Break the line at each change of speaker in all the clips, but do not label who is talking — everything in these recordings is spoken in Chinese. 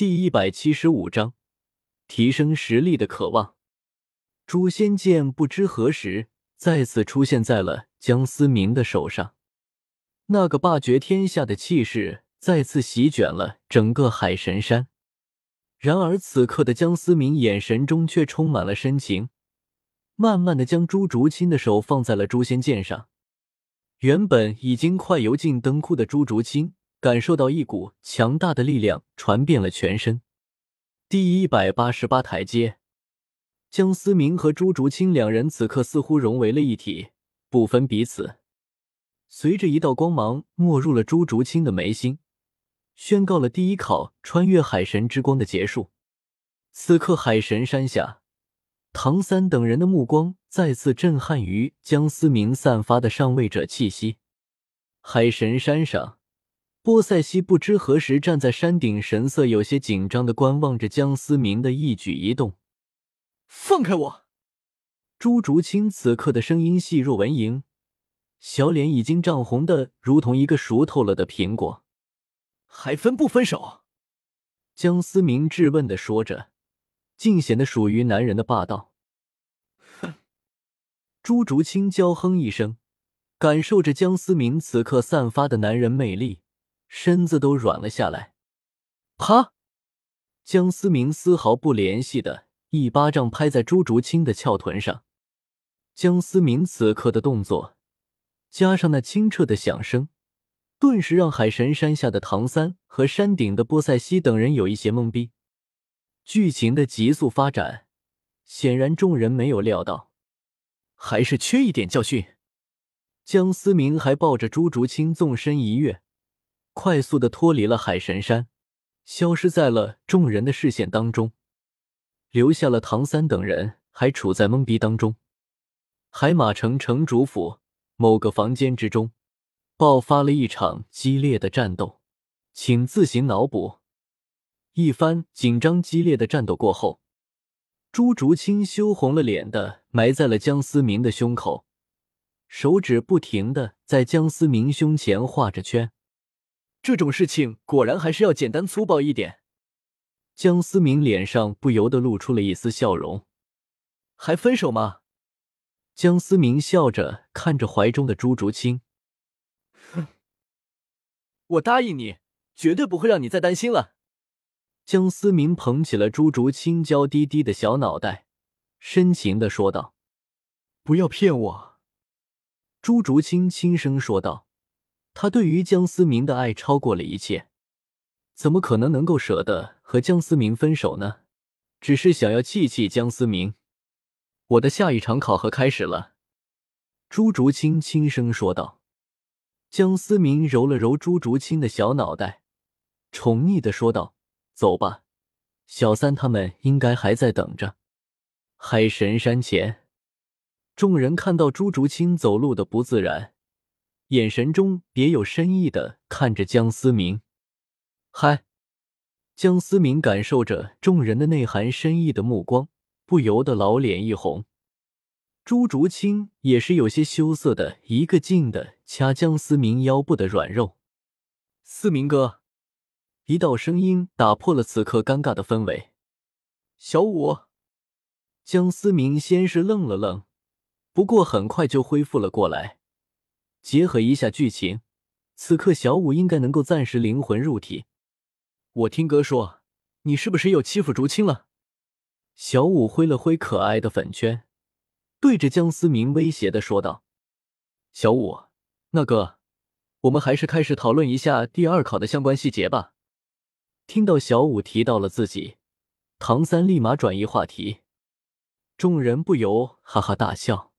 第一百七十五章，提升实力的渴望。诛仙剑不知何时再次出现在了江思明的手上，那个霸绝天下的气势再次席卷了整个海神山。然而此刻的江思明眼神中却充满了深情，慢慢的将朱竹清的手放在了诛仙剑上。原本已经快油尽灯枯的朱竹清。感受到一股强大的力量传遍了全身。第一百八十八台阶，江思明和朱竹清两人此刻似乎融为了一体，不分彼此。随着一道光芒没入了朱竹清的眉心，宣告了第一考穿越海神之光的结束。此刻，海神山下，唐三等人的目光再次震撼于江思明散发的上位者气息。海神山上。波塞西不知何时站在山顶，神色有些紧张的观望着江思明的一举一动。
放开我！
朱竹清此刻的声音细若蚊蝇，小脸已经涨红的如同一个熟透了的苹果。
还分不分手？
江思明质问的说着，尽显得属于男人的霸道。
哼！
朱竹清娇哼一声，感受着江思明此刻散发的男人魅力。身子都软了下来，
啪！
江思明丝毫不怜惜的一巴掌拍在朱竹清的翘臀上。江思明此刻的动作，加上那清澈的响声，顿时让海神山下的唐三和山顶的波塞西等人有一些懵逼。剧情的急速发展，显然众人没有料到，
还是缺一点教训。
江思明还抱着朱竹清纵身一跃。快速的脱离了海神山，消失在了众人的视线当中，留下了唐三等人还处在懵逼当中。海马城城主府某个房间之中，爆发了一场激烈的战斗，请自行脑补。一番紧张激烈的战斗过后，朱竹清羞红了脸的埋在了江思明的胸口，手指不停的在江思明胸前画着圈。
这种事情果然还是要简单粗暴一点。
江思明脸上不由得露出了一丝笑容。
还分手吗？
江思明笑着看着怀中的朱竹清。
哼，我答应你，绝对不会让你再担心了。
江思明捧起了朱竹清娇滴滴的小脑袋，深情的说道：“
不要骗我。”
朱竹清轻声说道。他对于江思明的爱超过了一切，怎么可能能够舍得和江思明分手呢？只是想要气气江思明。我的下一场考核开始了，朱竹清轻声说道。江思明揉了揉朱竹清的小脑袋，宠溺的说道：“走吧，小三他们应该还在等着。”海神山前，众人看到朱竹清走路的不自然。眼神中别有深意的看着江思明，嗨！江思明感受着众人的内涵深意的目光，不由得老脸一红。朱竹清也是有些羞涩的，一个劲的掐江思明腰部的软肉。
思明哥，
一道声音打破了此刻尴尬的氛围。
小五，
江思明先是愣了愣，不过很快就恢复了过来。结合一下剧情，此刻小五应该能够暂时灵魂入体。
我听哥说，你是不是又欺负竹青了？
小五挥了挥可爱的粉圈，对着江思明威胁的说道：“
小五，那个，我们还是开始讨论一下第二考的相关细节吧。”
听到小五提到了自己，唐三立马转移话题，众人不由哈哈大笑。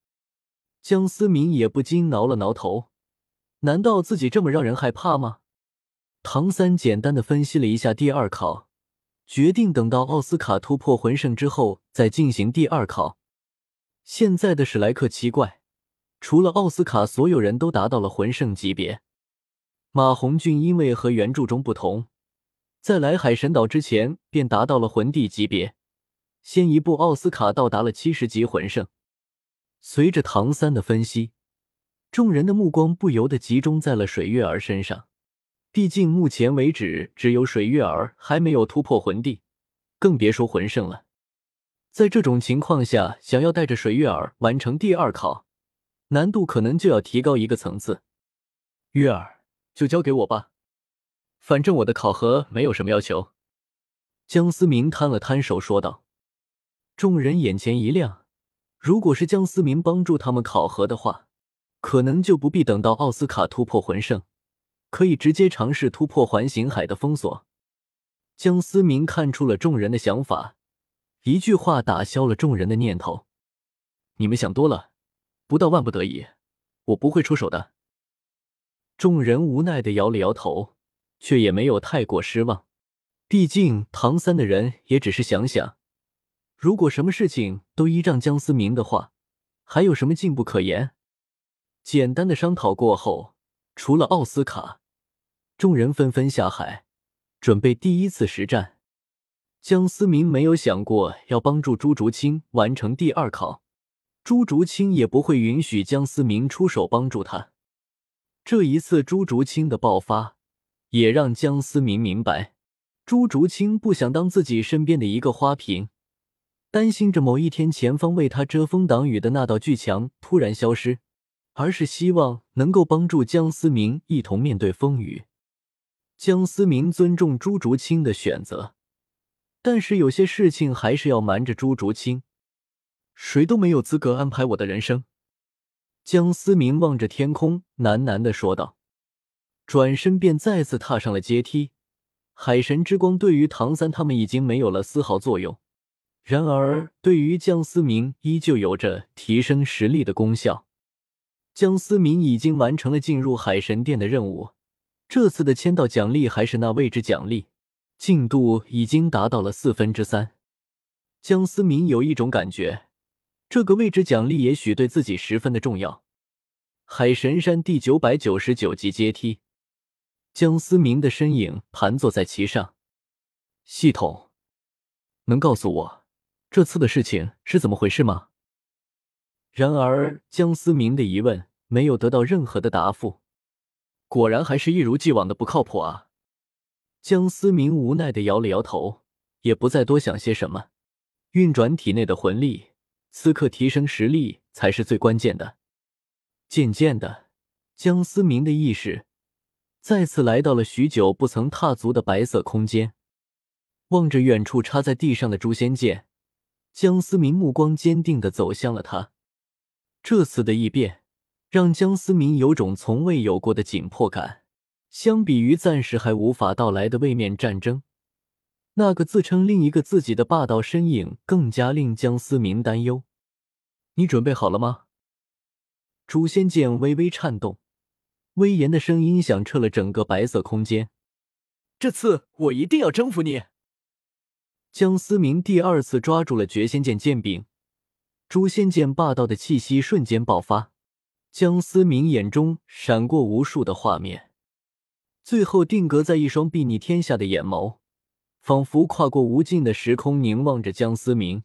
江思明也不禁挠了挠头，难道自己这么让人害怕吗？唐三简单的分析了一下第二考，决定等到奥斯卡突破魂圣之后再进行第二考。现在的史莱克七怪，除了奥斯卡，所有人都达到了魂圣级别。马红俊因为和原著中不同，在来海神岛之前便达到了魂帝级别，先一步奥斯卡到达了七十级魂圣。随着唐三的分析，众人的目光不由得集中在了水月儿身上。毕竟目前为止，只有水月儿还没有突破魂帝，更别说魂圣了。在这种情况下，想要带着水月儿完成第二考，难度可能就要提高一个层次。月儿，就交给我吧，反正我的考核没有什么要求。江思明摊了摊手说道。众人眼前一亮，如果是江思明帮助他们考核的话，可能就不必等到奥斯卡突破魂圣。可以直接尝试突破环形海的封锁。江思明看出了众人的想法，一句话打消了众人的念头：“你们想多了，不到万不得已，我不会出手的。”众人无奈的摇了摇头，却也没有太过失望。毕竟唐三的人也只是想想，如果什么事情都依仗江思明的话，还有什么进步可言？简单的商讨过后，除了奥斯卡。众人纷纷下海，准备第一次实战。江思明没有想过要帮助朱竹清完成第二考，朱竹清也不会允许江思明出手帮助他。这一次朱竹清的爆发，也让江思明明白，朱竹清不想当自己身边的一个花瓶，担心着某一天前方为他遮风挡雨的那道巨墙突然消失，而是希望能够帮助江思明一同面对风雨。江思明尊重朱竹清的选择，但是有些事情还是要瞒着朱竹清。谁都没有资格安排我的人生。江思明望着天空，喃喃的说道，转身便再次踏上了阶梯。海神之光对于唐三他们已经没有了丝毫作用，然而对于江思明依旧有着提升实力的功效。江思明已经完成了进入海神殿的任务。这次的签到奖励还是那位置奖励，进度已经达到了四分之三。江思明有一种感觉，这个位置奖励也许对自己十分的重要。海神山第九百九十九级阶梯，江思明的身影盘坐在其上。系统，能告诉我这次的事情是怎么回事吗？然而，江思明的疑问没有得到任何的答复。果然还是一如既往的不靠谱啊！江思明无奈的摇了摇头，也不再多想些什么，运转体内的魂力，此刻提升实力才是最关键的。渐渐的，江思明的意识再次来到了许久不曾踏足的白色空间，望着远处插在地上的诛仙剑，江思明目光坚定的走向了他。这次的异变。让江思明有种从未有过的紧迫感。相比于暂时还无法到来的位面战争，那个自称另一个自己的霸道身影更加令江思明担忧。你准备好了吗？诛仙剑微微颤动，威严的声音响彻了整个白色空间。
这次我一定要征服你！
江思明第二次抓住了绝仙剑剑柄，诛仙剑霸道的气息瞬间爆发。江思明眼中闪过无数的画面，最后定格在一双睥睨天下的眼眸，仿佛跨过无尽的时空，凝望着江思明。